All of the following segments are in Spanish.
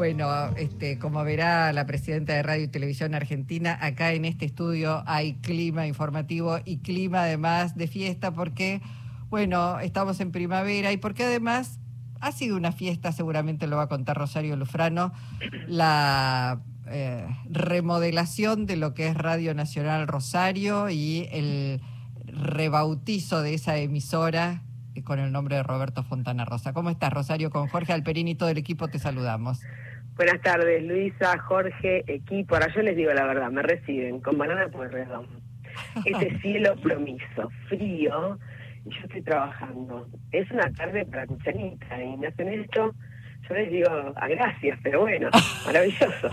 Bueno, este, como verá la presidenta de Radio y Televisión Argentina, acá en este estudio hay clima informativo y clima además de fiesta porque, bueno, estamos en primavera y porque además ha sido una fiesta, seguramente lo va a contar Rosario Lufrano, la eh, remodelación de lo que es Radio Nacional Rosario y el rebautizo de esa emisora con el nombre de Roberto Fontana Rosa. ¿Cómo estás, Rosario? Con Jorge Alperín y todo el equipo te saludamos. Buenas tardes, Luisa, Jorge, equipo. Ahora yo les digo la verdad, me reciben con banana por redón. Este cielo plomizo, frío, y yo estoy trabajando. Es una tarde para cucharita y me hacen esto. Yo les digo a gracias, pero bueno, maravilloso.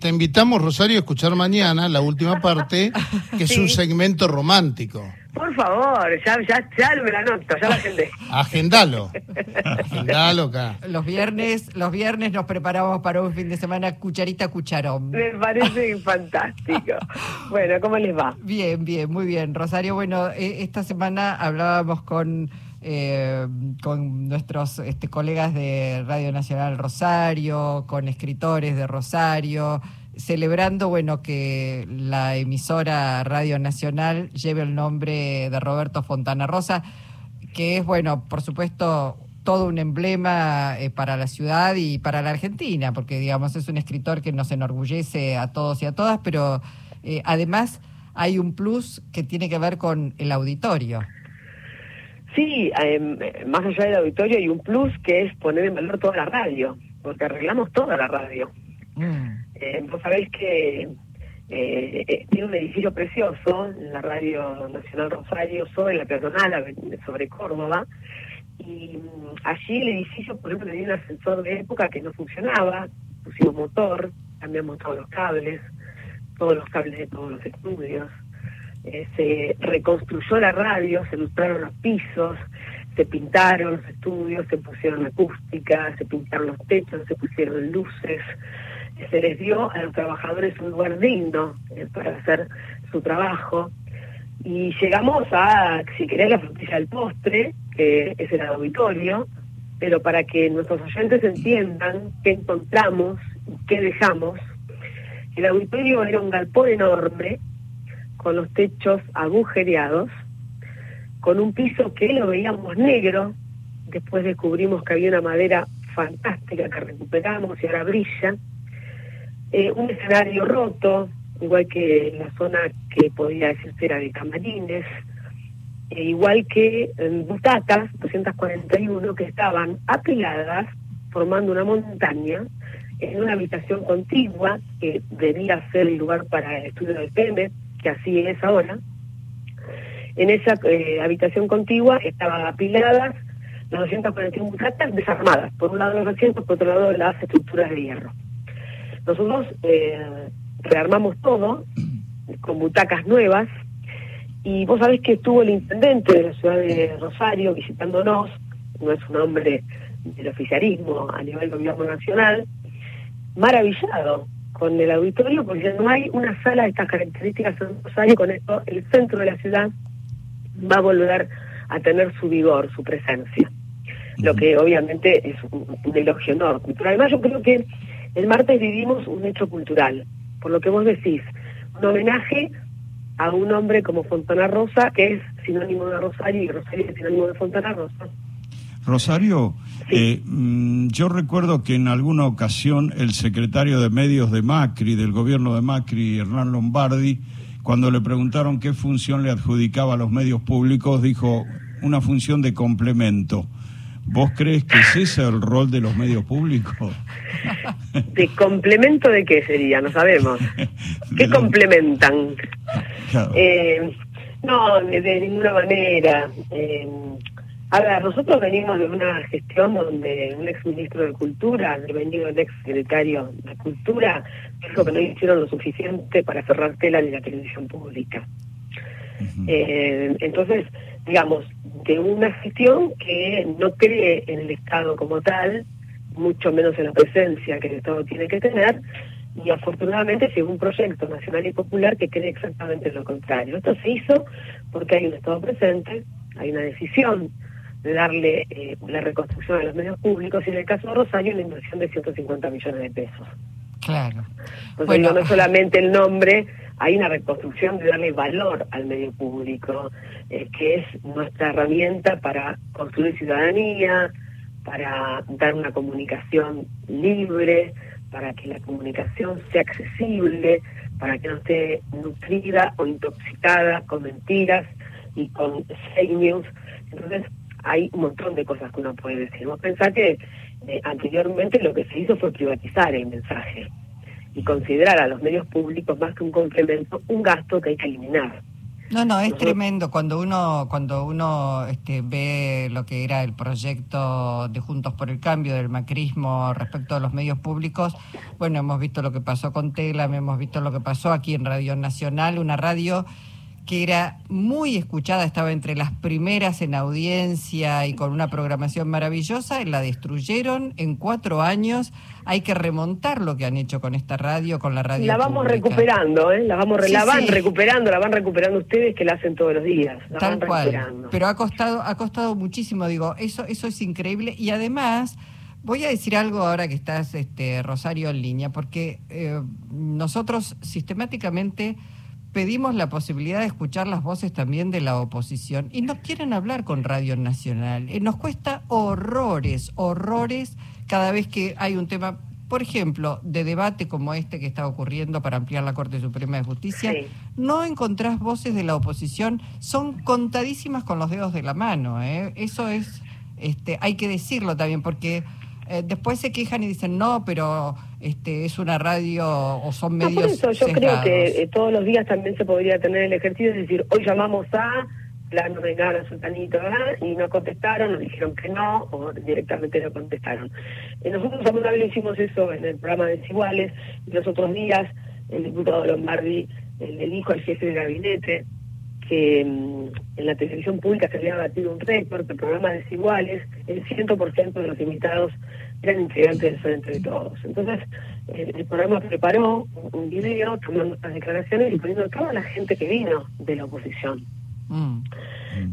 Te, invitamos, Rosario, a escuchar mañana la última parte, que es un segmento romántico. Por favor, ya, ya, ya me la anoto, ya la agendé. Agendalo. Agendalo acá. Los viernes, los viernes nos preparamos para un fin de semana cucharita cucharón. Me parece fantástico. Bueno, ¿cómo les va? Bien, bien, muy bien. Rosario, bueno, eh, esta semana hablábamos con eh, con nuestros este, colegas de Radio Nacional Rosario, con escritores de Rosario, celebrando bueno que la emisora Radio Nacional lleve el nombre de Roberto Fontana Rosa, que es bueno, por supuesto, todo un emblema eh, para la ciudad y para la Argentina, porque digamos es un escritor que nos enorgullece a todos y a todas, pero eh, además hay un plus que tiene que ver con el auditorio. Sí, em, más allá del auditorio hay un plus que es poner en valor toda la radio, porque arreglamos toda la radio. Eh, vos sabéis que eh, eh, tiene un edificio precioso, la Radio Nacional Rosario, sobre la peatonal, sobre Córdoba, y mm, allí el edificio, por ejemplo, tenía un ascensor de época que no funcionaba, pusimos motor, cambiamos todos los cables, todos los cables de todos los estudios, se reconstruyó la radio, se ilustraron los pisos, se pintaron los estudios, se pusieron acústica, se pintaron los techos, se pusieron luces, se les dio a los trabajadores un lugar digno eh, para hacer su trabajo. Y llegamos a, si querés, la frutilla del postre, que es el auditorio, pero para que nuestros oyentes entiendan qué encontramos y qué dejamos, el auditorio era un galpón enorme, con los techos agujereados, con un piso que lo veíamos negro, después descubrimos que había una madera fantástica que recuperamos y ahora brilla, eh, un escenario roto, igual que la zona que podía decirse era de camarines, e igual que en butacas 241 que estaban apiladas formando una montaña en una habitación contigua que debía ser el lugar para el estudio del PM, que así es ahora. En esa eh, habitación contigua estaban apiladas las 241 butacas desarmadas, por un lado los asientos, por otro lado las estructuras de hierro. Nosotros eh, rearmamos todo con butacas nuevas y vos sabés que estuvo el intendente de la ciudad de Rosario visitándonos, no es un hombre del oficialismo a nivel gobierno nacional, maravillado con el auditorio porque no hay una sala de estas características en Rosario, con esto el centro de la ciudad va a volver a tener su vigor, su presencia. Lo que obviamente es un, un elogio enorme. Pero además yo creo que el martes vivimos un hecho cultural, por lo que vos decís, un homenaje a un hombre como Fontana Rosa, que es sinónimo de Rosario y Rosario es sinónimo de Fontana Rosa. Rosario, eh, mm, yo recuerdo que en alguna ocasión el secretario de medios de Macri, del gobierno de Macri, Hernán Lombardi, cuando le preguntaron qué función le adjudicaba a los medios públicos, dijo una función de complemento. ¿Vos crees que ese es el rol de los medios públicos? ¿De complemento de qué sería? No sabemos. ¿Qué complementan? Eh, no, de, ninguna manera. Eh, ahora, nosotros venimos de una gestión donde un ex ministro de Cultura, venido el ex secretario de Cultura, dijo que no hicieron lo suficiente para cerrar tela de la televisión pública. eh, entonces, digamos, de una gestión que no cree en el Estado como tal, mucho menos en la presencia que el Estado tiene que tener, y afortunadamente llegó un proyecto nacional y popular que cree exactamente lo contrario. Esto se hizo porque hay un Estado presente, hay una decisión de darle eh, la reconstrucción a los medios públicos y en el caso de Rosario una inversión de 150 millones de pesos. Claro. bueno, no solamente el nombre, hay una reconstrucción de darle valor al medio público, eh, que es nuestra herramienta para construir ciudadanía, para dar una comunicación libre, para que la comunicación sea accesible, para que no esté nutrida o intoxicada con mentiras y con fake news. Entonces, hay un montón de cosas que uno puede decir. Vos pensás que eh, anteriormente lo que se hizo fue privatizar el mensaje y considerar a los medios públicos más que un complemento, un gasto que hay que eliminar. No, no, es tremendo cuando uno cuando uno este, ve lo que era el proyecto de Juntos por el Cambio del macrismo respecto a los medios públicos. Bueno, hemos visto lo que pasó con Tela, hemos visto lo que pasó aquí en Radio Nacional, una radio que era muy escuchada, estaba entre las primeras en audiencia y con una programación maravillosa, la destruyeron en cuatro años. Hay que remontar lo que han hecho con esta radio, con la radio. La vamos recuperando, ¿eh? La, vamos la van recuperando, la van recuperando ustedes que la hacen todos los días. Tal cual. Pero ha costado, ha costado muchísimo, digo, eso, eso es increíble. Y además, voy a decir algo ahora que estás, este, Rosario, en línea, porque eh, nosotros sistemáticamente pedimos la posibilidad de escuchar las voces también de la oposición y no quieren hablar con Radio Nacional. Eh, nos cuesta horrores, horrores cada vez que hay un tema, por ejemplo, de debate como este que está ocurriendo para ampliar la Corte Suprema de Justicia. No encontrás voces de la oposición, son contadísimas con los dedos de la mano. ¿eh? Eso es, este, hay que decirlo también, porque eh, después se quejan y dicen, no, pero este es una radio o son medios. por eso yo creo que eh, todos los días también se podría tener el ejercicio de decir, hoy llamamos a plano de a Sultanito, ¿verdad? Y no contestaron, nos dijeron que no, o directamente no contestaron. Eh, nosotros alguna vez hicimos eso en el programa Desiguales, y los otros días el diputado Lombardi le dijo al jefe de gabinete que mm, en la televisión pública se había batido un récord de programas desiguales, el 100% de los invitados eran integrantes del Frente de Todos. Entonces, el, programa preparó un video tomando estas declaraciones y poniendo a toda la gente que vino de la oposición. Mm.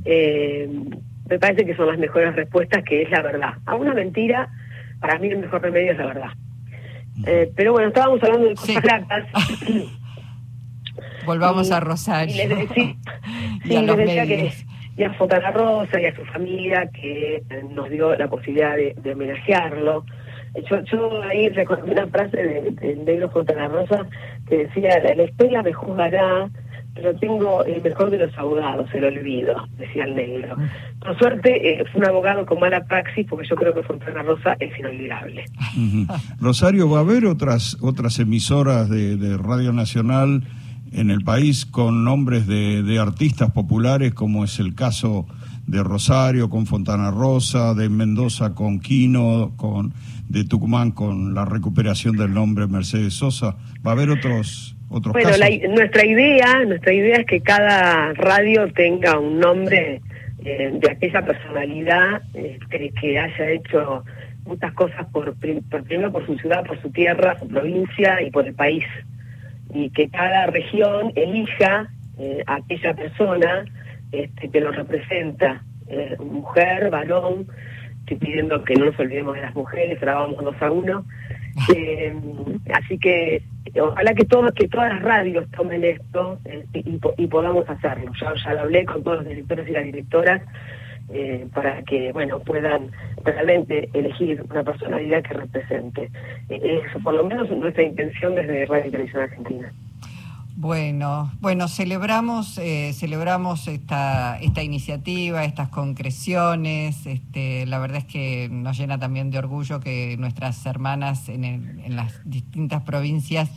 Eh, me parece que son las mejores respuestas, que es la verdad. A una mentira, para mí el mejor remedio es la verdad. Mm. Eh, pero bueno, estábamos hablando de cosas sí. Volvamos a Rosario. Y les, y a decía que y a Fontana Rosa y a su familia que nos dio la posibilidad de, homenajearlo. Yo, yo ahí recuerdo una frase de, de negro Fontana Rosa que decía, la historia me juzgará, pero tengo el mejor de los abogados, el olvido, decía el negro. Por suerte, eh, fue un abogado con mala praxis, porque yo creo que Fontana Rosa es inolvidable. Rosario, ¿va a haber otras, otras emisoras de, de Radio Nacional en el país con nombres de, de, artistas populares, como es el caso de Rosario con Fontana Rosa, de Mendoza con Quino, con de Tucumán con la recuperación del nombre Mercedes Sosa. ¿Va a haber otros otros bueno, nuestra idea, nuestra idea es que cada radio tenga un nombre eh, de aquella personalidad este, que haya hecho muchas cosas por, por primero por su ciudad, por su tierra, su provincia y por el país y que cada región elija eh, a aquella persona este, que lo representa, eh, mujer, varón, estoy pidiendo que no nos olvidemos de las mujeres, grabamos dos a uno, eh, así que ojalá que todos que todas las radios tomen esto y, podamos hacerlo. Ya, ya lo hablé con todos los directores y las directoras eh, para que bueno puedan realmente elegir una personalidad que represente. Eh, eso por lo menos nuestra intención desde Radio y Televisión Argentina. Bueno, bueno, celebramos, eh, celebramos esta, esta iniciativa, estas concreciones. Este, la verdad es que nos llena también de orgullo que nuestras hermanas en, en las distintas provincias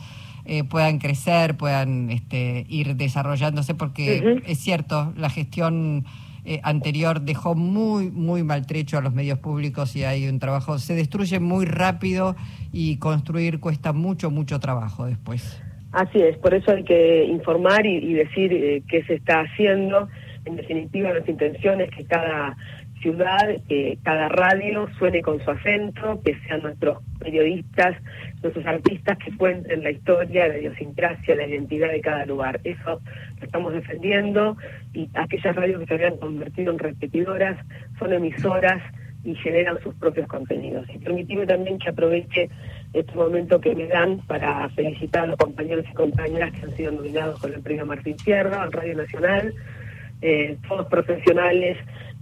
puedan crecer, puedan este, ir desarrollándose, porque es cierto, la gestión eh, anterior dejó muy, muy maltrecho a los medios públicos y hay un trabajo, se destruye muy rápido y construir cuesta mucho, mucho trabajo después. Así es, por eso hay que informar y, decir eh, qué se está haciendo. En definitiva, las intenciones que cada ciudad que cada radio suene con su acento, que sean nuestros periodistas, nuestros artistas que cuenten la historia, la idiosincrasia, la identidad de cada lugar. Eso lo estamos defendiendo y aquellas radios que se habían convertido en repetidoras son emisoras y generan sus propios contenidos. Y permitirme también que aproveche este momento que me dan para felicitar a los compañeros y compañeras que han sido nominados con el premio Martín Fierro en Radio Nacional, eh, todos profesionales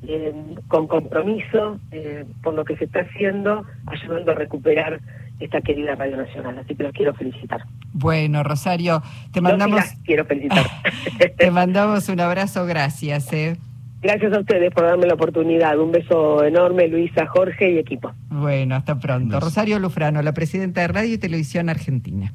eh, con compromiso eh, por lo que se está haciendo, ayudando a recuperar esta querida Radio Nacional. Así que los quiero felicitar. Bueno, Rosario, te mandamos... quiero felicitar. te mandamos un abrazo, gracias. Eh. Gracias a ustedes por darme la oportunidad. Un beso enorme, Luisa, Jorge y equipo. Bueno, hasta pronto. Rosario Lufrano, la presidenta de Radio y Televisión Argentina.